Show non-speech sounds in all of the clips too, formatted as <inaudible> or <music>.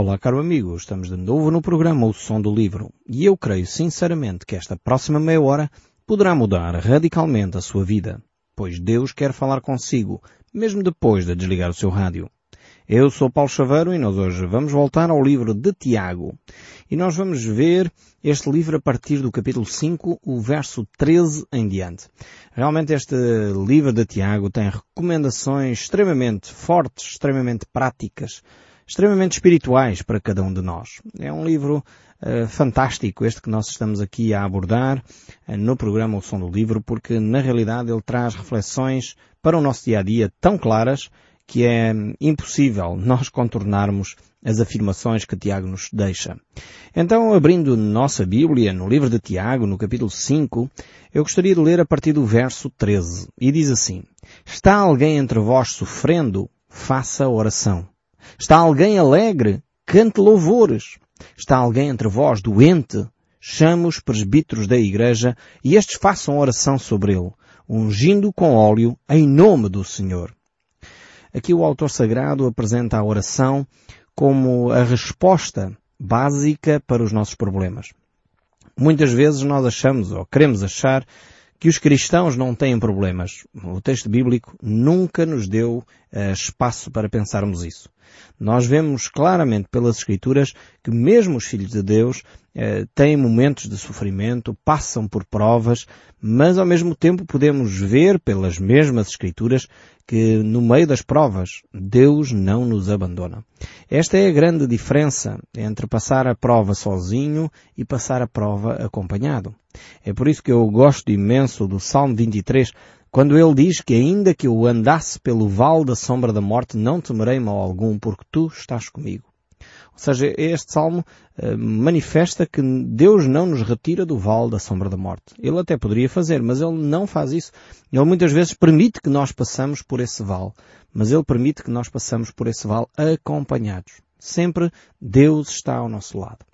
Olá, caro amigo, estamos de novo no programa O Som do Livro e eu creio sinceramente que esta próxima meia hora poderá mudar radicalmente a sua vida, pois Deus quer falar consigo, mesmo depois de desligar o seu rádio. Eu sou Paulo Chaveiro e nós hoje vamos voltar ao livro de Tiago. E nós vamos ver este livro a partir do capítulo 5, o verso 13 em diante. Realmente este livro de Tiago tem recomendações extremamente fortes, extremamente práticas, extremamente espirituais para cada um de nós. É um livro uh, fantástico este que nós estamos aqui a abordar uh, no programa O Som do Livro, porque na realidade ele traz reflexões para o nosso dia a dia tão claras que é impossível nós contornarmos as afirmações que Tiago nos deixa. Então, abrindo nossa Bíblia, no livro de Tiago, no capítulo 5, eu gostaria de ler a partir do verso 13. E diz assim, Está alguém entre vós sofrendo? Faça oração. Está alguém alegre? Cante louvores. Está alguém entre vós doente? Chame os presbíteros da igreja e estes façam oração sobre ele, ungindo com óleo em nome do Senhor. Aqui o autor sagrado apresenta a oração como a resposta básica para os nossos problemas. Muitas vezes nós achamos, ou queremos achar, que os cristãos não têm problemas. O texto bíblico nunca nos deu uh, espaço para pensarmos isso. Nós vemos claramente pelas Escrituras que mesmo os filhos de Deus têm momentos de sofrimento, passam por provas, mas ao mesmo tempo podemos ver pelas mesmas Escrituras que no meio das provas Deus não nos abandona. Esta é a grande diferença entre passar a prova sozinho e passar a prova acompanhado. É por isso que eu gosto imenso do Salmo 23, quando ele diz que ainda que eu andasse pelo vale da sombra da morte, não temerei mal algum, porque tu estás comigo. Ou seja, este salmo uh, manifesta que Deus não nos retira do vale da sombra da morte. Ele até poderia fazer, mas ele não faz isso. Ele muitas vezes permite que nós passamos por esse vale, mas ele permite que nós passamos por esse vale acompanhados. Sempre Deus está ao nosso lado.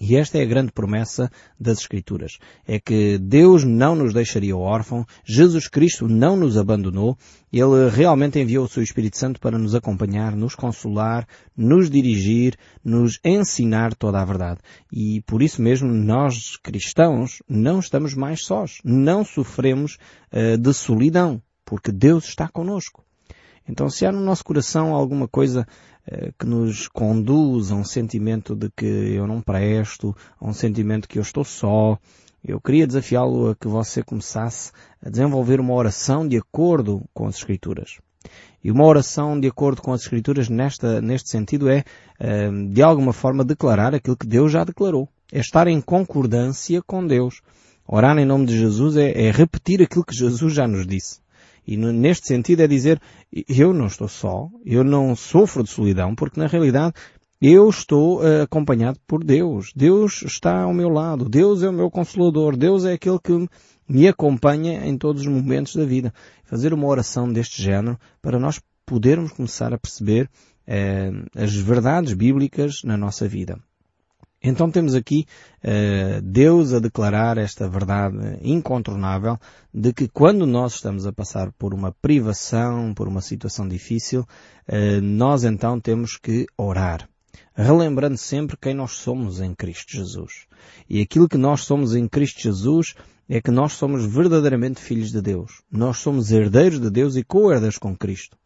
E esta é a grande promessa das Escrituras. É que Deus não nos deixaria órfão, Jesus Cristo não nos abandonou, Ele realmente enviou o seu Espírito Santo para nos acompanhar, nos consolar, nos dirigir, nos ensinar toda a verdade. E por isso mesmo nós cristãos não estamos mais sós, não sofremos uh, de solidão, porque Deus está conosco. Então se há no nosso coração alguma coisa que nos conduz a um sentimento de que eu não presto, a um sentimento que eu estou só. Eu queria desafiá-lo a que você começasse a desenvolver uma oração de acordo com as Escrituras. E uma oração de acordo com as Escrituras nesta, neste sentido é, eh, de alguma forma, declarar aquilo que Deus já declarou. É estar em concordância com Deus. Orar em nome de Jesus é, é repetir aquilo que Jesus já nos disse. E neste sentido é dizer, eu não estou só, eu não sofro de solidão, porque na realidade eu estou uh, acompanhado por Deus. Deus está ao meu lado. Deus é o meu consolador. Deus é aquele que me acompanha em todos os momentos da vida. Fazer uma oração deste género para nós podermos começar a perceber uh, as verdades bíblicas na nossa vida. Então temos aqui uh, Deus a declarar esta verdade incontornável de que quando nós estamos a passar por uma privação, por uma situação difícil, uh, nós então temos que orar. Relembrando sempre quem nós somos em Cristo Jesus. E aquilo que nós somos em Cristo Jesus é que nós somos verdadeiramente filhos de Deus. Nós somos herdeiros de Deus e co-herdeiros com Cristo.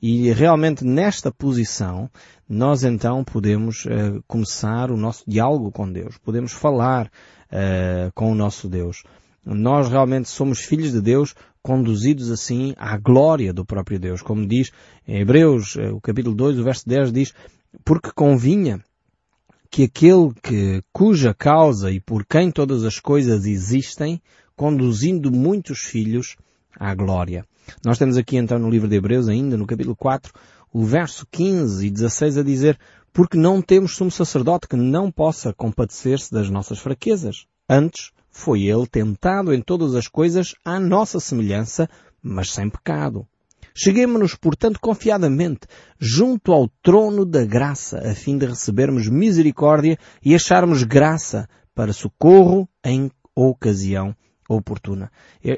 E realmente nesta posição nós então podemos uh, começar o nosso diálogo com Deus, podemos falar uh, com o nosso Deus. Nós realmente somos filhos de Deus, conduzidos assim à glória do próprio Deus. Como diz em Hebreus, uh, o capítulo 2, o verso 10 diz, porque convinha que aquele que, cuja causa e por quem todas as coisas existem, conduzindo muitos filhos à glória. Nós temos aqui então no livro de Hebreus, ainda no capítulo 4, o verso 15 e 16 a dizer, porque não temos sumo sacerdote que não possa compadecer-se das nossas fraquezas. Antes, foi ele tentado em todas as coisas à nossa semelhança, mas sem pecado. Cheguemos-nos, portanto, confiadamente junto ao trono da graça, a fim de recebermos misericórdia e acharmos graça para socorro em ocasião oportuna.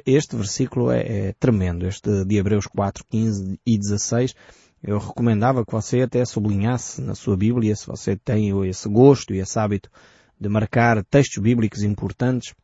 Este versículo é, é tremendo, este de Hebreus 4, 15 e 16, Eu recomendava que você até sublinhasse na sua Bíblia, se você tem esse gosto e esse hábito de marcar textos bíblicos importantes,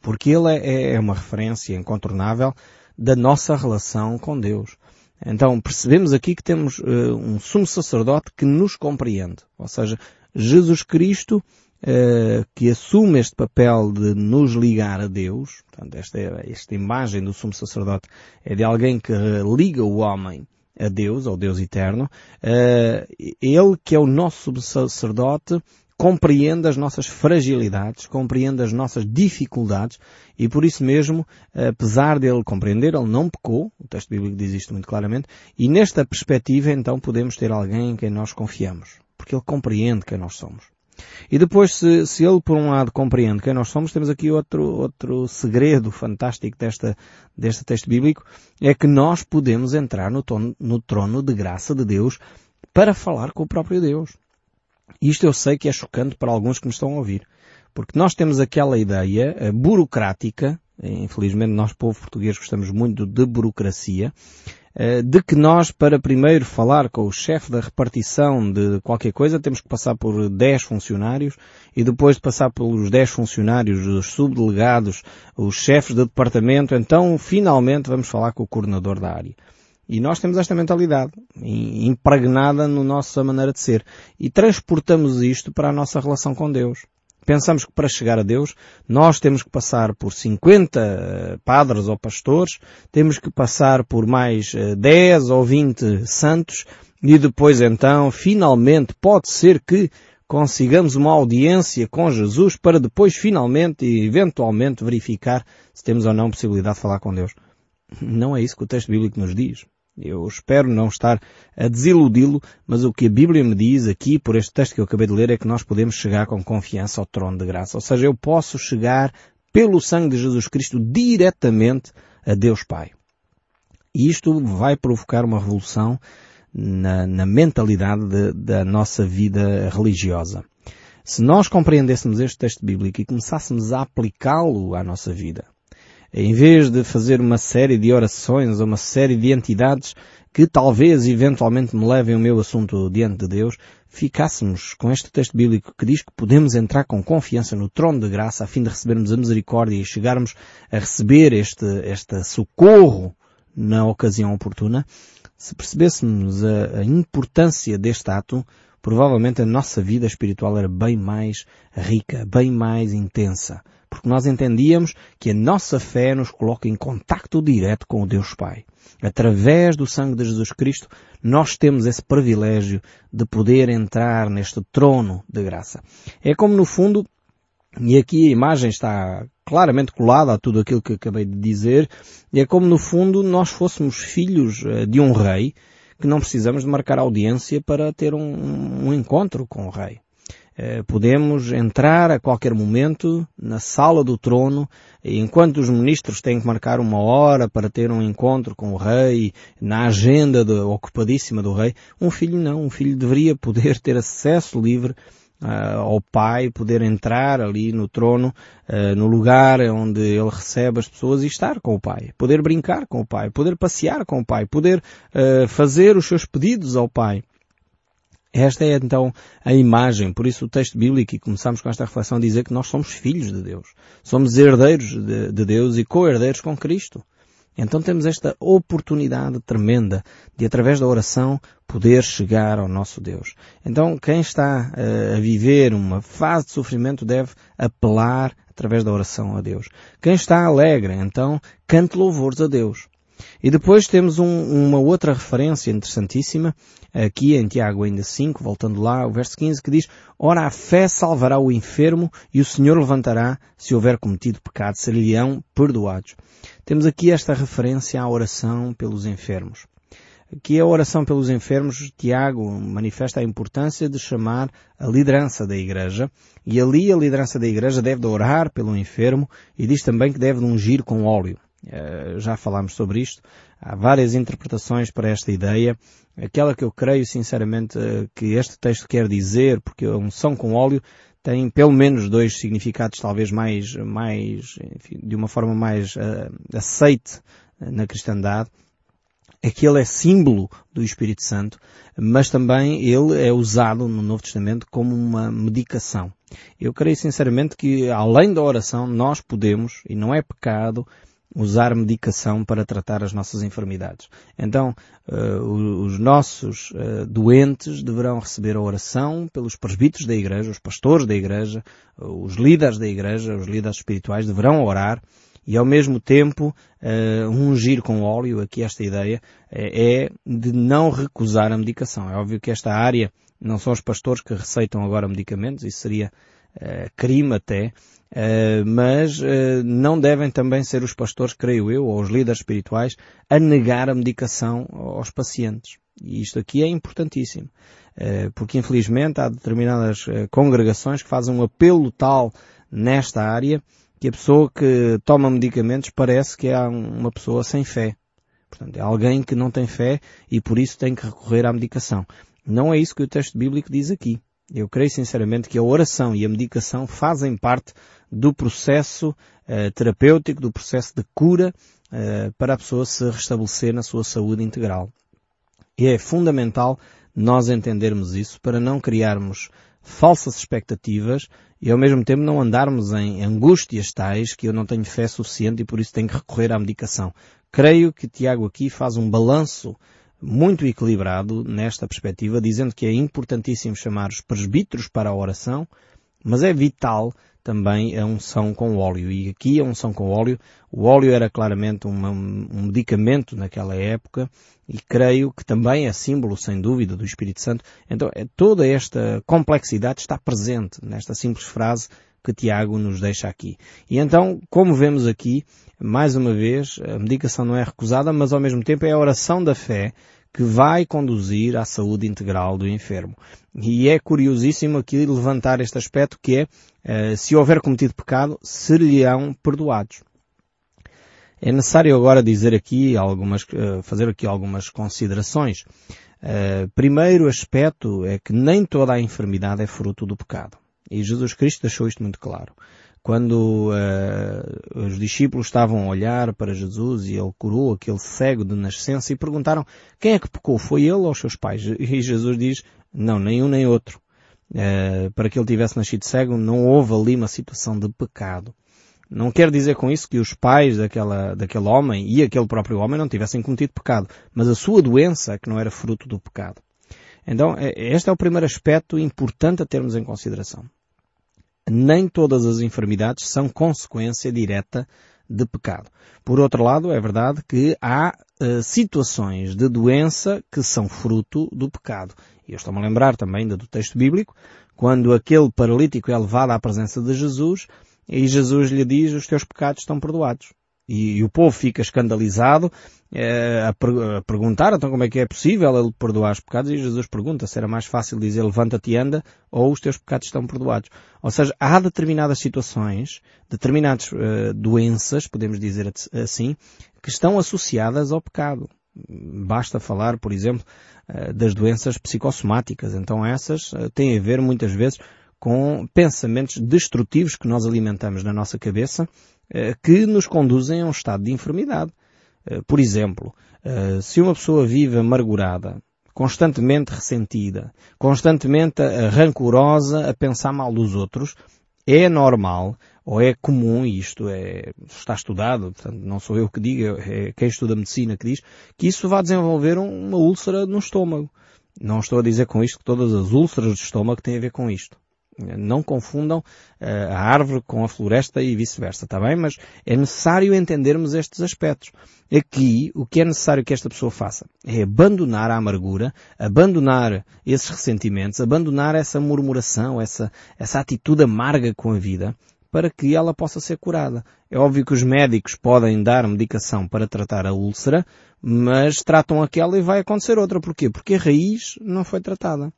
porque ele é, é uma referência incontornável da nossa relação com Deus. Então percebemos aqui que temos uh, um sumo sacerdote que nos compreende. Ou seja, Jesus Cristo uh, que assume este papel de nos ligar a Deus. Portanto, esta, esta imagem do sumo sacerdote é de alguém que liga o homem a Deus, ao Deus eterno. Uh, ele que é o nosso sacerdote compreende as nossas fragilidades, compreende as nossas dificuldades e por isso mesmo, apesar dele compreender, ele não pecou, o texto bíblico diz isto muito claramente, e nesta perspectiva então podemos ter alguém em quem nós confiamos, porque ele compreende quem nós somos. E depois, se, se, ele por um lado compreende quem nós somos, temos aqui outro, outro segredo fantástico desta, deste texto bíblico, é que nós podemos entrar no, tono, no trono de graça de Deus para falar com o próprio Deus. Isto eu sei que é chocante para alguns que me estão a ouvir. Porque nós temos aquela ideia uh, burocrática, infelizmente nós, povo português, gostamos muito de burocracia, de que nós, para primeiro falar com o chefe da repartição de qualquer coisa, temos que passar por 10 funcionários e depois de passar pelos 10 funcionários, os subdelegados, os chefes de departamento, então finalmente vamos falar com o coordenador da área. E nós temos esta mentalidade impregnada na nossa maneira de ser. E transportamos isto para a nossa relação com Deus. Pensamos que para chegar a Deus, nós temos que passar por 50 eh, padres ou pastores, temos que passar por mais 10 eh, ou 20 santos, e depois então, finalmente, pode ser que consigamos uma audiência com Jesus para depois finalmente e eventualmente verificar se temos ou não possibilidade de falar com Deus. Não é isso que o texto bíblico nos diz. Eu espero não estar a desiludi-lo, mas o que a Bíblia me diz aqui, por este texto que eu acabei de ler, é que nós podemos chegar com confiança ao trono de graça. Ou seja, eu posso chegar pelo sangue de Jesus Cristo diretamente a Deus Pai. E isto vai provocar uma revolução na, na mentalidade de, da nossa vida religiosa. Se nós compreendêssemos este texto bíblico e começássemos a aplicá-lo à nossa vida, em vez de fazer uma série de orações ou uma série de entidades que talvez eventualmente me levem o meu assunto diante de Deus, ficássemos com este texto bíblico que diz que podemos entrar com confiança no trono de graça a fim de recebermos a misericórdia e chegarmos a receber este, este socorro na ocasião oportuna, se percebêssemos a, a importância deste ato, provavelmente a nossa vida espiritual era bem mais rica, bem mais intensa porque nós entendíamos que a nossa fé nos coloca em contacto direto com o Deus Pai. Através do sangue de Jesus Cristo, nós temos esse privilégio de poder entrar neste trono de graça. É como no fundo, e aqui a imagem está claramente colada a tudo aquilo que acabei de dizer, é como no fundo nós fôssemos filhos eh, de um rei, que não precisamos de marcar audiência para ter um, um encontro com o rei. Eh, podemos entrar a qualquer momento na sala do trono, enquanto os ministros têm que marcar uma hora para ter um encontro com o rei, na agenda de, ocupadíssima do rei, um filho não, um filho deveria poder ter acesso livre uh, ao pai, poder entrar ali no trono, uh, no lugar onde ele recebe as pessoas e estar com o pai, poder brincar com o pai, poder passear com o pai, poder uh, fazer os seus pedidos ao pai. Esta é então a imagem, por isso o texto bíblico, e começamos com esta reflexão dizer que nós somos filhos de Deus. Somos herdeiros de, de Deus e co-herdeiros com Cristo. Então temos esta oportunidade tremenda de, através da oração, poder chegar ao nosso Deus. Então, quem está uh, a viver uma fase de sofrimento deve apelar através da oração a Deus. Quem está alegre, então, cante louvores a Deus. E depois temos um, uma outra referência interessantíssima, aqui em Tiago ainda 5, voltando lá, o verso 15, que diz, Ora, a fé salvará o enfermo e o Senhor levantará, se houver cometido pecado, ser-lhe-ão perdoados. Temos aqui esta referência à oração pelos enfermos. Aqui a oração pelos enfermos, Tiago manifesta a importância de chamar a liderança da igreja, e ali a liderança da igreja deve orar pelo enfermo e diz também que deve ungir com óleo. Eh, já falámos sobre isto. Há várias interpretações para esta ideia. Aquela que eu creio sinceramente eh, que este texto quer dizer, porque a unção com óleo tem pelo menos dois significados talvez mais, mais enfim, de uma forma mais uh, aceite na cristandade. é que ele é símbolo do Espírito Santo, mas também ele é usado no Novo Testamento como uma medicação. Eu creio sinceramente que, além da oração, nós podemos, e não é pecado, usar medicação para tratar as nossas enfermidades. Então, uh, os nossos uh, doentes deverão receber a oração pelos presbíteros da igreja, os pastores da igreja, uh, os líderes da igreja, os líderes espirituais deverão orar e ao mesmo tempo ungir com óleo, aqui esta ideia, é de não recusar a medicação. É óbvio que esta área não são os pastores que receitam agora medicamentos, isso seria crime até, Uh, mas uh, não devem também ser os pastores, creio eu, ou os líderes espirituais, a negar a medicação aos pacientes. E isto aqui é importantíssimo. Porque infelizmente há determinadas congregações que fazem um apelo tal nesta área que a pessoa que toma medicamentos parece que é uma pessoa sem fé. Portanto, é alguém que não tem fé e por isso tem que recorrer à medicação. Não é isso que o texto bíblico diz aqui. Eu creio sinceramente que a oração e a medicação fazem parte do processo uh, terapêutico, do processo de cura uh, para a pessoa se restabelecer na sua saúde integral. E é fundamental nós entendermos isso para não criarmos falsas expectativas e ao mesmo tempo não andarmos em angústias tais que eu não tenho fé suficiente e por isso tenho que recorrer à medicação. Creio que Tiago aqui faz um balanço muito equilibrado nesta perspectiva, dizendo que é importantíssimo chamar os presbíteros para a oração, mas é vital também a unção com óleo. E aqui a unção com óleo, o óleo era claramente um medicamento naquela época e creio que também é símbolo, sem dúvida, do Espírito Santo. Então é, toda esta complexidade está presente nesta simples frase que Tiago nos deixa aqui. E então, como vemos aqui, mais uma vez, a medicação não é recusada, mas ao mesmo tempo é a oração da fé que vai conduzir à saúde integral do enfermo. E é curiosíssimo aqui levantar este aspecto que é, uh, se houver cometido pecado, seriam perdoados. É necessário agora dizer aqui algumas, uh, fazer aqui algumas considerações. Uh, primeiro aspecto é que nem toda a enfermidade é fruto do pecado. E Jesus Cristo deixou isto muito claro quando uh, os discípulos estavam a olhar para Jesus e ele curou aquele cego de nascença e perguntaram quem é que pecou? Foi ele ou os seus pais? <laughs> E Jesus diz, não, nem um nem outro. Uh, para que ele tivesse nascido cego, não houve ali uma situação de pecado. Não quer dizer com isso que os pais daquela, daquele homem e aquele próprio homem não tivessem cometido pecado, mas a sua doença que não era fruto do pecado. Então, é, este é o primeiro aspecto importante a termos em consideração nem todas as enfermidades são consequência direta de pecado. Por outro lado, é verdade que há uh, situações de doença que são fruto do pecado. E eu estou-me a lembrar também do texto bíblico, quando aquele paralítico é levado à presença de Jesus e Jesus lhe diz os teus pecados estão perdoados. E, e o povo fica escandalizado é, a, a, perguntar então como é que é possível ele perdoar os pecados e Jesus pergunta se era mais fácil dizer levanta-te e anda ou os teus pecados estão perdoados. Ou seja, há determinadas situações, determinadas uh, doenças, podemos dizer assim, que estão associadas ao pecado. Basta falar, por exemplo, uh, das doenças psicossomáticas. Então essas uh, têm a ver muitas vezes com pensamentos destrutivos que nós alimentamos na nossa cabeça que nos conduzem a um estado de enfermidade. Eh, por exemplo, eh, se uma pessoa vive amargurada, constantemente ressentida, constantemente rancorosa a pensar mal dos outros, é normal ou é comum, e isto é, está estudado, portanto, não sou eu que digo, é quem estuda medicina que diz, que isso vai desenvolver uma úlcera no estômago. Não estou a dizer com isto que todas as úlceras do estômago têm a ver com isto. Não confundam eh, a árvore com a floresta e vice-versa, está bem? Mas é necessário entendermos estes aspectos. Aqui, o que é necessário que esta pessoa faça é abandonar a amargura, abandonar esses ressentimentos, abandonar essa murmuração, essa, essa atitude amarga com a vida, para que ela possa ser curada. É óbvio que os médicos podem dar medicação para tratar a úlcera, mas tratam aquela e vai acontecer outra. Porquê? Porque a raiz não foi tratada.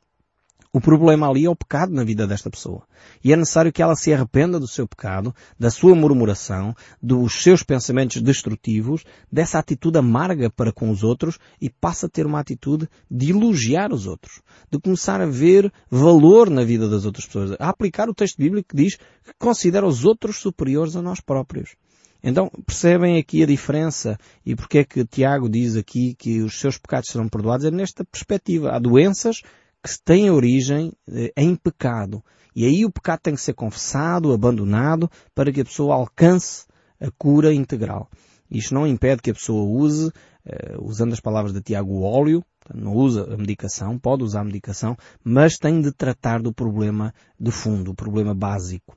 O problema ali é o pecado na vida desta pessoa. E é necessário que ela se arrependa do seu pecado, da sua murmuração, dos seus pensamentos destrutivos, dessa atitude amarga para com os outros e passe a ter uma atitude de elogiar os outros. De começar a ver valor na vida das outras pessoas. A aplicar o texto bíblico que diz que considera os outros superiores a nós próprios. Então, percebem aqui a diferença e porque é que Tiago diz aqui que os seus pecados serão perdoados? É nesta perspectiva. Há doenças que têm origem eh, em pecado. E aí o pecado tem que ser confessado, abandonado, para que a pessoa alcance a cura integral. Isto não impede que a pessoa use, uh, usando as palavras de Tiago, o óleo, não usa a medicação, pode usar a medicação, mas tem de tratar do problema de fundo, o problema básico.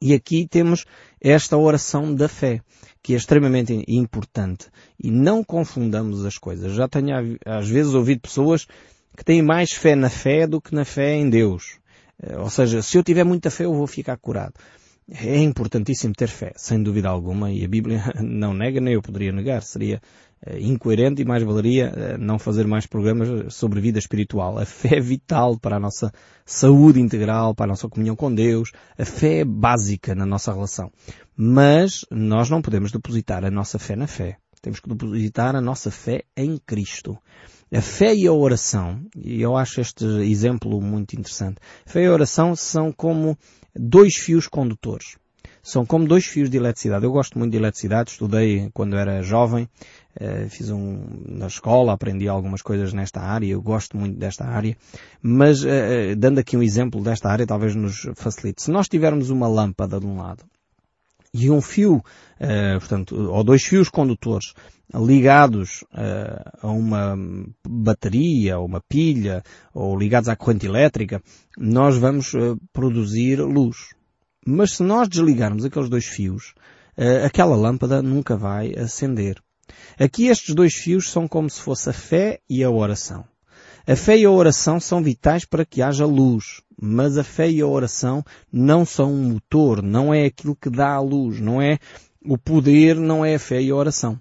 E aqui temos esta oração da fé, que é extremamente importante. E não confundamos as coisas. Já tenho às vezes ouvido pessoas que têm mais fé na fé do que na fé em Deus. Eh, ou seja, se eu tiver muita fé eu vou ficar curado. É importantíssimo ter fé, sem dúvida alguma, e a Bíblia <laughs> não nega, nem eu poderia negar. Seria eh, incoerente e mais valeria eh, não fazer mais programas sobre vida espiritual. A fé é vital para a nossa saúde integral, para a nossa comunhão com Deus. A fé é básica na nossa relação. Mas nós não podemos depositar a nossa fé na fé. Temos que depositar a nossa fé em Cristo. A fé e a oração, e eu acho este exemplo muito interessante, a fé e a oração são como dois fios condutores. São como dois fios de eletricidade. Eu gosto muito de eletricidade, estudei quando era jovem, eh, fiz um, na escola, aprendi algumas coisas nesta área, eu gosto muito desta área, mas eh, eh, dando aqui um exemplo desta área talvez nos facilite. Se nós tivermos uma lâmpada de um lado e um fio, portanto, ou dois fios condutores ligados a uma bateria, ou uma pilha, ou ligados à corrente elétrica, nós vamos produzir luz. Mas se nós desligarmos aqueles dois fios, uh, aquela lâmpada nunca vai acender. Aqui estes dois fios são como se fosse a fé e a oração. A fé e a oração são vitais para que haja luz, mas a fé e a oração não são um motor, não é aquilo que dá a luz, não é o poder, não é a fé e a oração.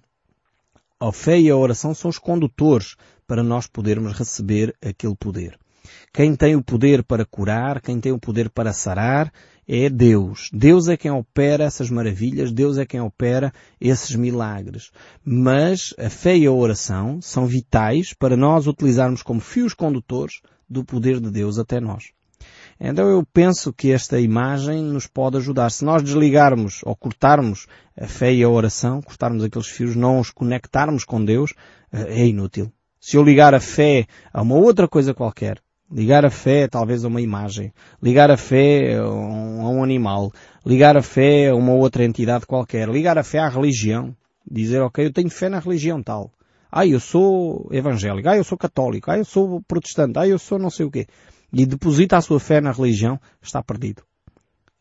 A fé e a oração são os condutores para nós podermos receber aquele poder. Quem tem o poder para curar, quem tem o poder para sarar, é Deus. Deus é quem opera essas maravilhas, Deus é quem opera esses milagres. Mas a fé e a oração são vitais para nós utilizarmos como fios condutores do poder de Deus até nós. Então eu penso que esta imagem nos pode ajudar. Se nós desligarmos ou cortarmos a fé e a oração, cortarmos aqueles fios, não os conectarmos com Deus, eh, é inútil. Se eu ligar a fé a uma outra coisa qualquer, Ligar a fé talvez a uma imagem. Ligar a fé a um animal. Ligar a fé a uma outra entidade qualquer. Ligar a fé à religião. Dizer, ok, eu tenho fé na religião tal. Ah, eu sou evangélico. Ah, eu sou católico. Ah, eu sou protestante. Ah, eu sou não sei o quê. E deposita a sua fé na religião, está perdido.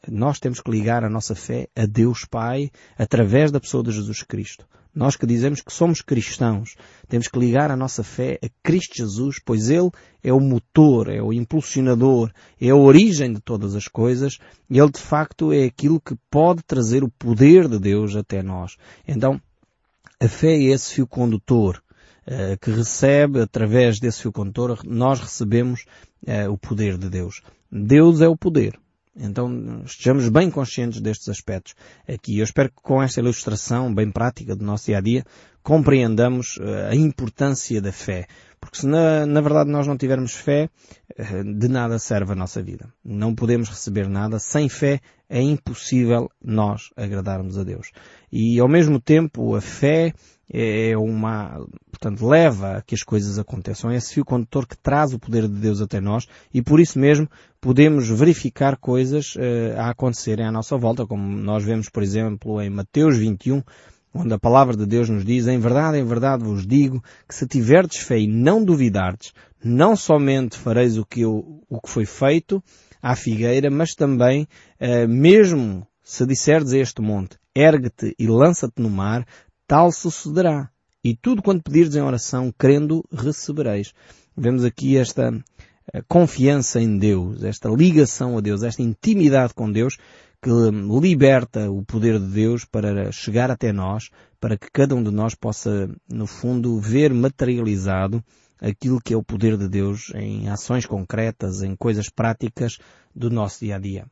Nós temos que ligar a nossa fé a Deus Pai através da pessoa de Jesus Cristo. Nós que dizemos que somos cristãos, temos que ligar a nossa fé a Cristo Jesus, pois Ele é o motor, é o impulsionador, é a origem de todas as coisas e Ele de facto é aquilo que pode trazer o poder de Deus até nós. Então, a fé é esse fio condutor que recebe, através desse fio condutor, nós recebemos uh, o poder de Deus. Deus é o poder. Então estejamos bem conscientes destes aspectos aqui. Eu espero que com esta ilustração bem prática do nosso dia a dia compreendamos eh, a importância da fé. Porque se na, na verdade nós não tivermos fé, eh, de nada serve a nossa vida. Não podemos receber nada. Sem fé é impossível nós agradarmos a Deus. E ao mesmo tempo a fé é uma, portanto, leva a que as coisas aconteçam. É esse fio condutor que traz o poder de Deus até nós e por isso mesmo podemos verificar coisas uh, a acontecerem à nossa volta, como nós vemos, por exemplo, em Mateus 21, onde a palavra de Deus nos diz, em verdade, em verdade vos digo, que se tiverdes fé e não duvidardes, não somente fareis o que, eu, o que foi feito à figueira, mas também, uh, mesmo se disserdes a este monte, ergue-te e lança-te no mar, tal sucederá. E tudo quanto pedirdes em oração, crendo, recebereis. Vemos aqui esta eh, confiança em Deus, esta ligação a Deus, esta intimidade com Deus que liberta o poder de Deus para chegar até nós, para que cada um de nós possa, no fundo, ver materializado aquilo que é o poder de Deus em ações concretas, em coisas práticas do nosso dia a dia.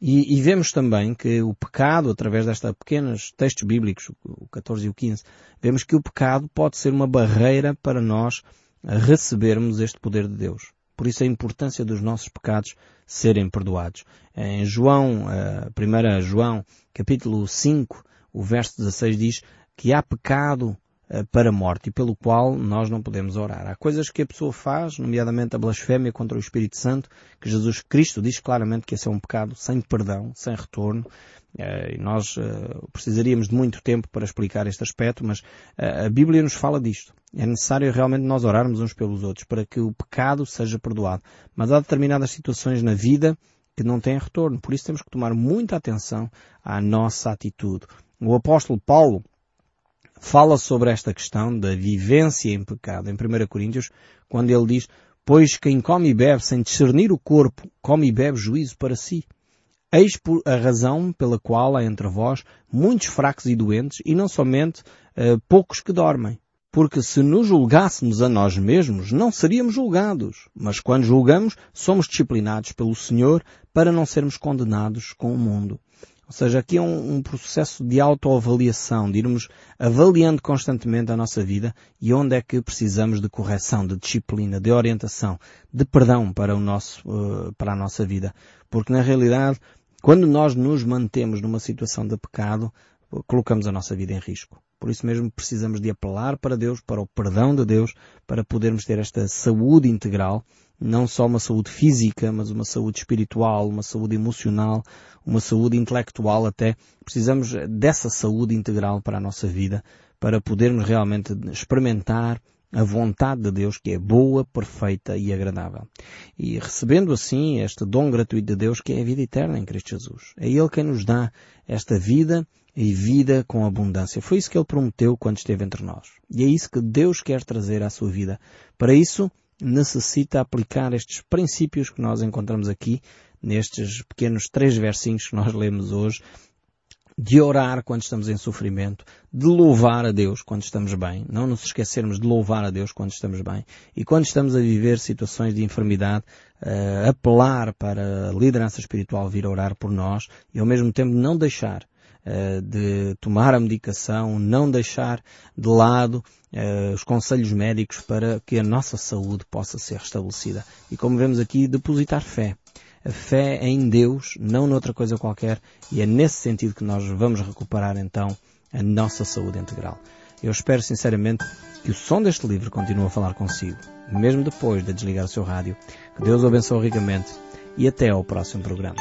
E, e, vemos também que o pecado, através destes pequenos textos bíblicos, o 14 e o 15, vemos que o pecado pode ser uma barreira para nós recebermos este poder de Deus. Por isso a importância dos nossos pecados serem perdoados. Em João, 1 João, capítulo 5, o verso 16 diz que há pecado eh, para a morte e pelo qual nós não podemos orar. Há coisas que a pessoa faz, nomeadamente a blasfémia contra o Espírito Santo, que Jesus Cristo diz claramente que esse é um pecado sem perdão, sem retorno. Eh, e nós eh, precisaríamos de muito tempo para explicar este aspecto, mas a Bíblia nos fala disto. É necessário realmente nós orarmos uns pelos outros para que o pecado seja perdoado. Mas há determinadas situações na vida que não têm retorno. Por isso temos que tomar muita atenção à nossa atitude. O apóstolo Paulo, fala sobre esta questão da vivência em pecado em 1 Coríntios, quando ele diz, pois quem come e bebe sem discernir o corpo, come e bebe juízo para si. Eis a razão pela qual há entre vós muitos fracos e doentes, e não somente uh, poucos que dormem. Porque se nos julgássemos a nós mesmos, não seríamos julgados. Mas quando julgamos, somos disciplinados pelo Senhor para não sermos condenados com o mundo. Ou seja, aqui é um, um processo de autoavaliação, de irmos avaliando constantemente a nossa vida e onde é que precisamos de correção, de disciplina, de orientação, de perdão para o nosso, uh, para a nossa vida. Porque na realidade, quando nós nos mantemos numa situação de pecado, colocamos a nossa vida em risco. Por isso mesmo precisamos de apelar para Deus, para o perdão de Deus, para podermos ter esta saúde integral, não só uma saúde física, mas uma saúde espiritual, uma saúde emocional, uma saúde intelectual até. Precisamos dessa saúde integral para a nossa vida, para podermos realmente experimentar a vontade de Deus que é boa, perfeita e agradável. E recebendo assim este dom gratuito de Deus que é a vida eterna em Cristo Jesus. É Ele quem nos dá esta vida e vida com abundância. Foi isso que Ele prometeu quando esteve entre nós. E é isso que Deus quer trazer à sua vida. Para isso, necessita aplicar estes princípios que nós encontramos aqui, nestes pequenos três versinhos que nós lemos hoje, de orar quando estamos em sofrimento, de louvar a Deus quando estamos bem, não nos esquecermos de louvar a Deus quando estamos bem, e quando estamos a viver situações de enfermidade, uh, apelar para a liderança espiritual vir orar por nós e ao mesmo tempo não deixar de tomar a medicação, não deixar de lado uh, os conselhos médicos para que a nossa saúde possa ser restabelecida. E como vemos aqui, depositar fé a fé em Deus, não noutra coisa qualquer, e é nesse sentido que nós vamos recuperar então a nossa saúde integral. Eu espero sinceramente que o som deste livro continue a falar consigo, mesmo depois de desligar o seu rádio. Que Deus o abençoe ricamente e até ao próximo programa.